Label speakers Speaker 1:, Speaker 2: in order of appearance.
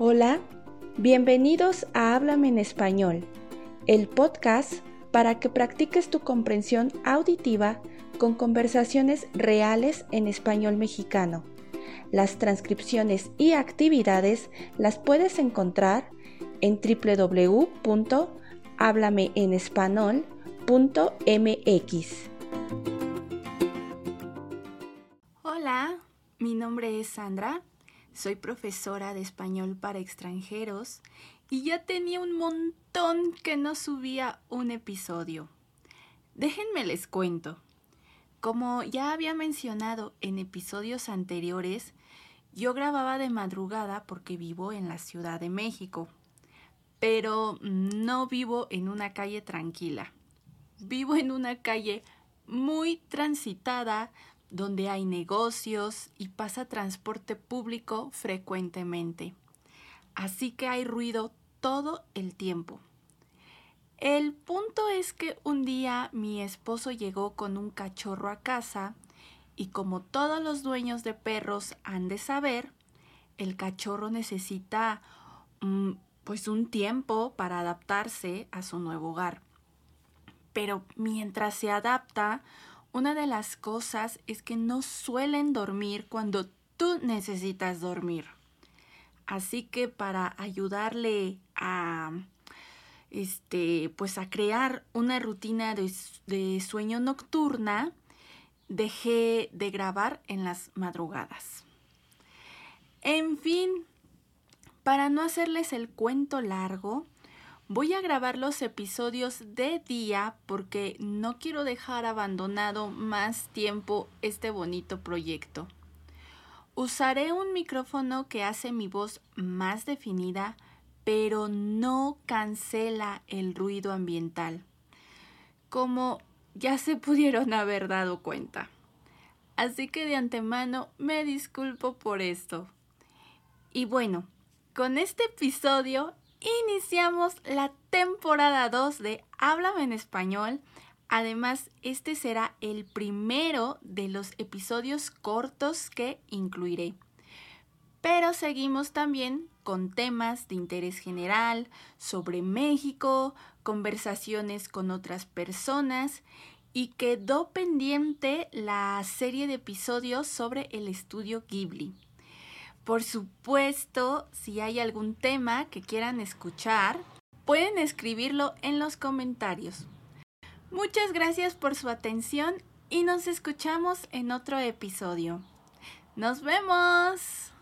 Speaker 1: Hola, bienvenidos a Háblame en Español, el podcast para que practiques tu comprensión auditiva con conversaciones reales en español mexicano. Las transcripciones y actividades las puedes encontrar en www.hablameenespanol.mx.
Speaker 2: Hola, mi nombre es Sandra, soy profesora de español para extranjeros y ya tenía un montón que no subía un episodio. Déjenme les cuento. Como ya había mencionado en episodios anteriores, yo grababa de madrugada porque vivo en la Ciudad de México, pero no vivo en una calle tranquila. Vivo en una calle muy transitada donde hay negocios y pasa transporte público frecuentemente. Así que hay ruido todo el tiempo. El punto es que un día mi esposo llegó con un cachorro a casa y como todos los dueños de perros han de saber, el cachorro necesita mm, pues un tiempo para adaptarse a su nuevo hogar. Pero mientras se adapta, una de las cosas es que no suelen dormir cuando tú necesitas dormir. Así que para ayudarle a este, pues a crear una rutina de, sueño nocturna, dejé de grabar en las madrugadas. En fin, para no hacerles el cuento largo, voy a grabar los episodios de día porque no quiero dejar abandonado más tiempo este bonito proyecto. Usaré un micrófono que hace mi voz más definida pero no cancela el ruido ambiental, como ya se pudieron haber dado cuenta. Así que de antemano me disculpo por esto. Y bueno, con este episodio iniciamos la temporada 2 de Háblame en español. Además, este será el primero de los episodios cortos que incluiré. Pero seguimos también con temas de interés general, sobre México, conversaciones con otras personas y quedó pendiente la serie de episodios sobre el estudio Ghibli. Por supuesto, si hay algún tema que quieran escuchar, pueden escribirlo en los comentarios. Muchas gracias por su atención y nos escuchamos en otro episodio. ¡Nos vemos!